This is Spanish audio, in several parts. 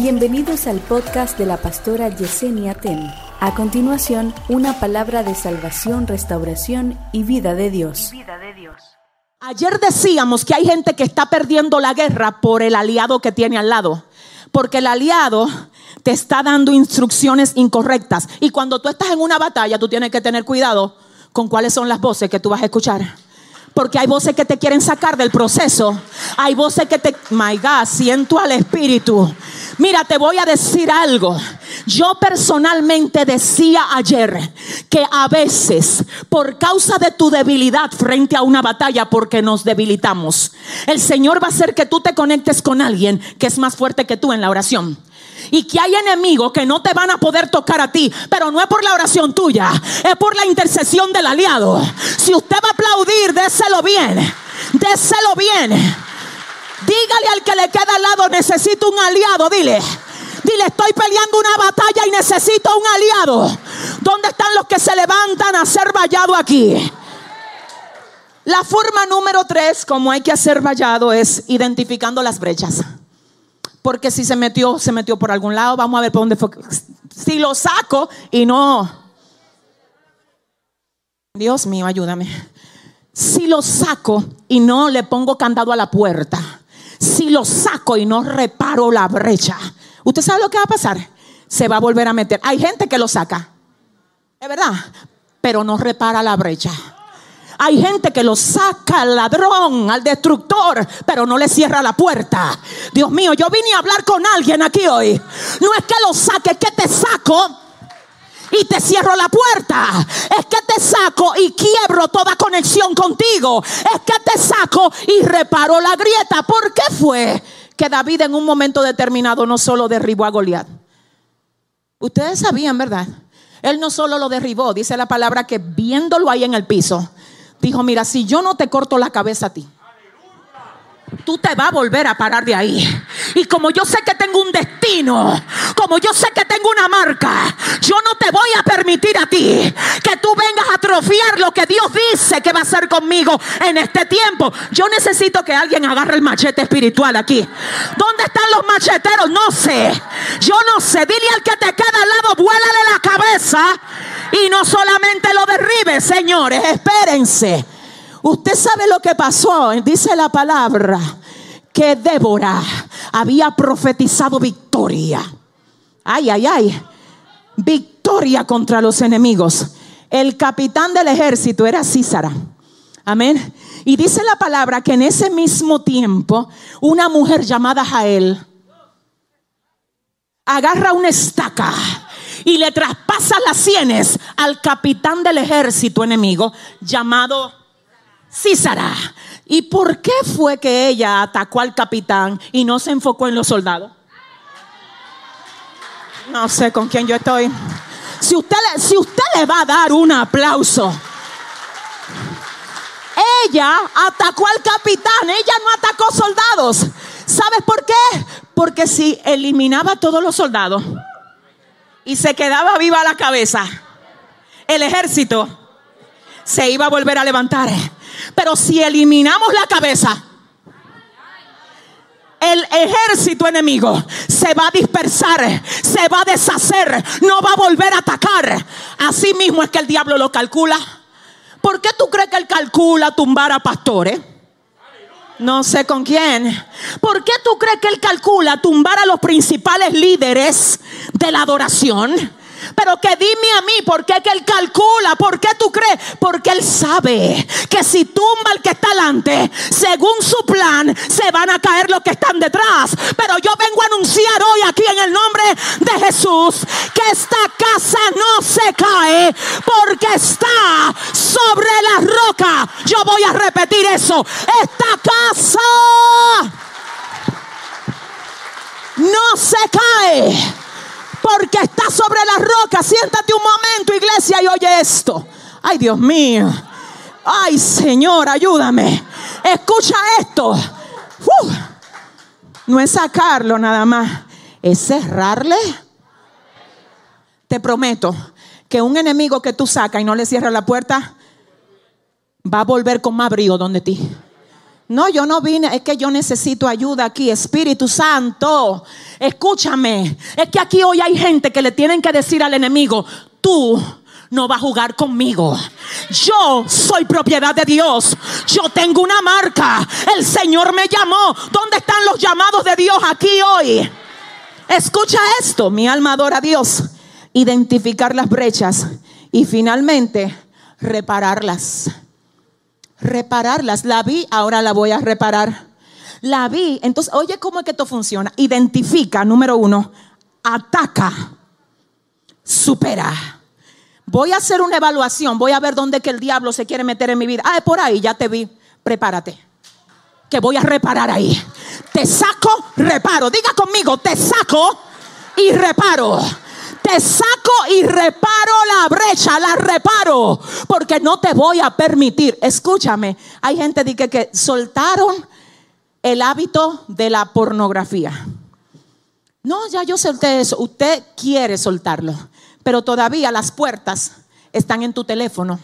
Bienvenidos al podcast de la pastora Yesenia Ten. A continuación, una palabra de salvación, restauración y vida de Dios. Ayer decíamos que hay gente que está perdiendo la guerra por el aliado que tiene al lado. Porque el aliado te está dando instrucciones incorrectas. Y cuando tú estás en una batalla, tú tienes que tener cuidado con cuáles son las voces que tú vas a escuchar. Porque hay voces que te quieren sacar del proceso. Hay voces que te... My God, siento al Espíritu. Mira, te voy a decir algo. Yo personalmente decía ayer que a veces, por causa de tu debilidad frente a una batalla, porque nos debilitamos, el Señor va a hacer que tú te conectes con alguien que es más fuerte que tú en la oración y que hay enemigos que no te van a poder tocar a ti, pero no es por la oración tuya, es por la intercesión del aliado. Si usted va a aplaudir, déselo bien, déselo bien. Dígale al que le queda al lado, necesito un aliado, dile. Dile, estoy peleando una batalla y necesito un aliado. ¿Dónde están los que se levantan a ser vallado aquí? La forma número tres, como hay que hacer vallado, es identificando las brechas. Porque si se metió, se metió por algún lado. Vamos a ver por dónde fue. Si lo saco y no. Dios mío, ayúdame. Si lo saco y no le pongo candado a la puerta. Si lo saco y no reparo la brecha. ¿Usted sabe lo que va a pasar? Se va a volver a meter. Hay gente que lo saca. Es verdad. Pero no repara la brecha. Hay gente que lo saca al ladrón, al destructor, pero no le cierra la puerta. Dios mío, yo vine a hablar con alguien aquí hoy. No es que lo saque, es que te saco y te cierro la puerta. Es que te saco y quiebro toda conexión contigo. Es que te saco y reparo la grieta. ¿Por qué fue que David en un momento determinado no solo derribó a Goliat? Ustedes sabían, ¿verdad? Él no solo lo derribó, dice la palabra que viéndolo ahí en el piso, dijo, mira, si yo no te corto la cabeza a ti, tú te vas a volver a parar de ahí. Y como yo sé que tengo un destino, como yo sé que tengo una marca, yo no te voy a permitir a ti que tú vengas a atrofiar lo que Dios dice que va a hacer conmigo en este tiempo. Yo necesito que alguien agarre el machete espiritual aquí. ¿Dónde están los macheteros? No sé. Yo no sé. Dile al que te queda al lado, vuélale la cabeza y no solamente lo derribe, señores. Espérense. Usted sabe lo que pasó, dice la palabra, que Débora había profetizado victoria. Ay, ay, ay. Victoria contra los enemigos. El capitán del ejército era Císara. Amén. Y dice la palabra que en ese mismo tiempo una mujer llamada Jael agarra una estaca y le traspasa las sienes al capitán del ejército enemigo llamado Císara. ¿Y por qué fue que ella atacó al capitán y no se enfocó en los soldados? No sé con quién yo estoy. Si usted, si usted le va a dar un aplauso, ella atacó al capitán, ella no atacó soldados. ¿Sabes por qué? Porque si eliminaba a todos los soldados y se quedaba viva la cabeza, el ejército se iba a volver a levantar. Pero si eliminamos la cabeza, el ejército enemigo se va a dispersar, se va a deshacer, no va a volver a atacar. Así mismo es que el diablo lo calcula. ¿Por qué tú crees que él calcula tumbar a pastores? No sé con quién. ¿Por qué tú crees que él calcula tumbar a los principales líderes de la adoración? Pero que dime a mí, ¿por qué que él calcula? ¿Por qué tú crees? Porque él sabe que si tumba al que está delante, según su plan, se van a caer los que están detrás. Pero yo vengo a anunciar hoy aquí en el nombre de Jesús que esta casa no se cae porque está sobre la roca. Yo voy a repetir eso. Esta casa no se cae porque está sobre la roca. Siéntate un momento, iglesia, y oye esto. Ay, Dios mío. Ay, Señor, ayúdame. Escucha esto. No es sacarlo nada más, es cerrarle. Te prometo que un enemigo que tú sacas y no le cierras la puerta, va a volver con más brío donde ti. No, yo no vine, es que yo necesito ayuda aquí, Espíritu Santo. Escúchame, es que aquí hoy hay gente que le tienen que decir al enemigo, tú no vas a jugar conmigo. Yo soy propiedad de Dios. Yo tengo una marca. El Señor me llamó. ¿Dónde están los llamados de Dios aquí hoy? Escucha esto, mi alma adora a Dios. Identificar las brechas y finalmente repararlas. Repararlas. La vi, ahora la voy a reparar. La vi. Entonces, oye, ¿cómo es que esto funciona? Identifica, número uno, ataca, supera. Voy a hacer una evaluación, voy a ver dónde que el diablo se quiere meter en mi vida. Ah, es por ahí, ya te vi. Prepárate. Que voy a reparar ahí. Te saco, reparo. Diga conmigo, te saco y reparo saco y reparo la brecha, la reparo, porque no te voy a permitir. Escúchame, hay gente que, que soltaron el hábito de la pornografía. No, ya yo solté eso. Usted quiere soltarlo, pero todavía las puertas están en tu teléfono.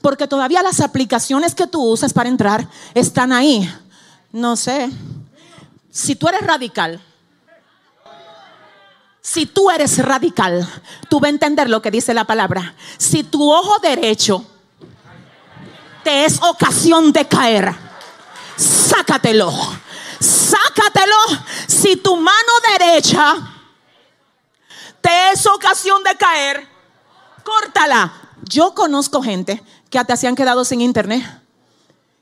Porque todavía las aplicaciones que tú usas para entrar están ahí. No sé. Si tú eres radical, si tú eres radical, tú vas a entender lo que dice la palabra. Si tu ojo derecho te es ocasión de caer, sácatelo. Sácatelo. Si tu mano derecha te es ocasión de caer, córtala. Yo conozco gente que hasta se han quedado sin internet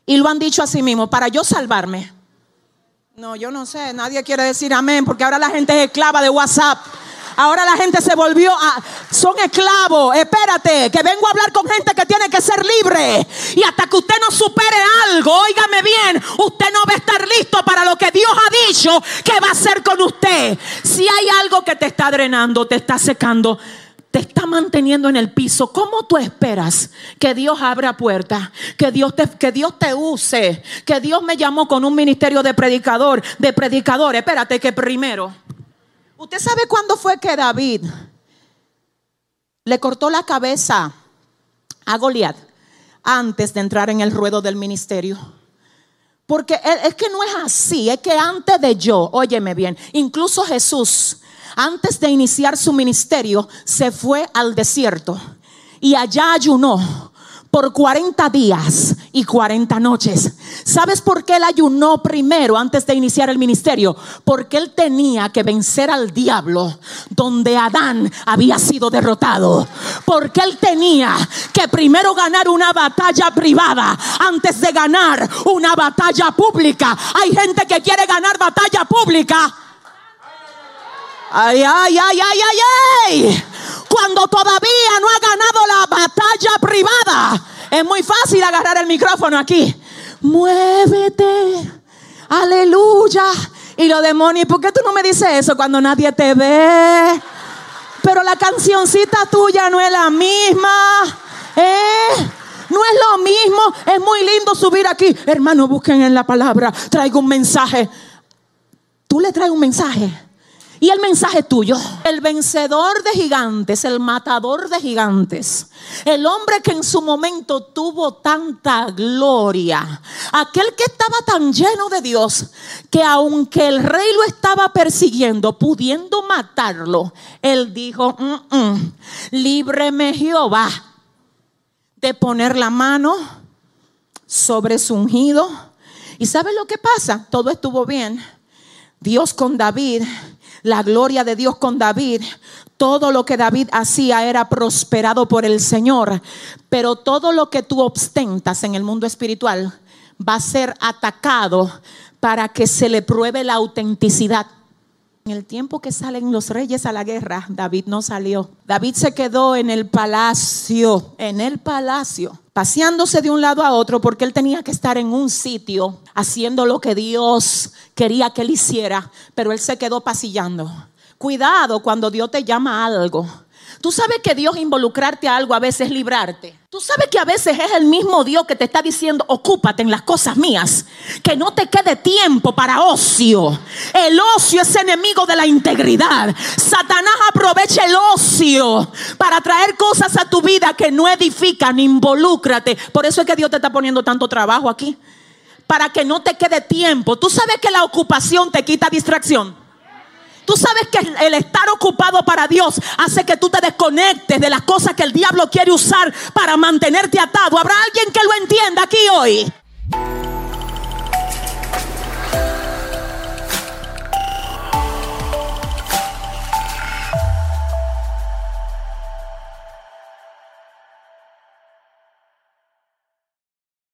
y lo han dicho a sí mismo, para yo salvarme no, yo no sé, nadie quiere decir amén porque ahora la gente es esclava de WhatsApp. Ahora la gente se volvió a... Son esclavos. Espérate, que vengo a hablar con gente que tiene que ser libre. Y hasta que usted no supere algo, óigame bien, usted no va a estar listo para lo que Dios ha dicho que va a hacer con usted. Si hay algo que te está drenando, te está secando, te está manteniendo en el piso, ¿cómo tú esperas que Dios abra puertas? Que Dios te, que Dios te use, que Dios me llamó con un ministerio de predicador, de predicador. Espérate que primero, ¿usted sabe cuándo fue que David le cortó la cabeza a Goliat antes de entrar en el ruedo del ministerio? Porque es que no es así, es que antes de yo, óyeme bien, incluso Jesús antes de iniciar su ministerio, se fue al desierto y allá ayunó por 40 días y 40 noches. ¿Sabes por qué él ayunó primero antes de iniciar el ministerio? Porque él tenía que vencer al diablo donde Adán había sido derrotado. Porque él tenía que primero ganar una batalla privada antes de ganar una batalla pública. Hay gente que quiere ganar batalla pública Ay, ay, ay, ay, ay, ay. Cuando todavía no ha ganado la batalla privada, es muy fácil agarrar el micrófono aquí. Muévete. Aleluya. Y lo demonios, ¿por qué tú no me dices eso cuando nadie te ve? Pero la cancioncita tuya no es la misma. ¿Eh? No es lo mismo. Es muy lindo subir aquí. Hermano, busquen en la palabra. Traigo un mensaje. Tú le traes un mensaje y el mensaje tuyo, el vencedor de gigantes, el matador de gigantes, el hombre que en su momento tuvo tanta gloria, aquel que estaba tan lleno de Dios, que aunque el rey lo estaba persiguiendo, pudiendo matarlo, él dijo, mm, mm, líbreme Jehová de poner la mano sobre su ungido. ¿Y sabe lo que pasa? Todo estuvo bien. Dios con David la gloria de Dios con David. Todo lo que David hacía era prosperado por el Señor. Pero todo lo que tú ostentas en el mundo espiritual va a ser atacado para que se le pruebe la autenticidad. En el tiempo que salen los reyes a la guerra, David no salió. David se quedó en el palacio, en el palacio, paseándose de un lado a otro porque él tenía que estar en un sitio haciendo lo que Dios quería que él hiciera, pero él se quedó pasillando. Cuidado cuando Dios te llama a algo Tú sabes que Dios involucrarte a algo a veces es librarte. Tú sabes que a veces es el mismo Dios que te está diciendo, ocúpate en las cosas mías, que no te quede tiempo para ocio. El ocio es enemigo de la integridad. Satanás aprovecha el ocio para traer cosas a tu vida que no edifican, involúcrate. Por eso es que Dios te está poniendo tanto trabajo aquí para que no te quede tiempo. Tú sabes que la ocupación te quita distracción. Tú sabes que el estar ocupado para Dios hace que tú te desconectes de las cosas que el diablo quiere usar para mantenerte atado. ¿Habrá alguien que lo entienda aquí hoy?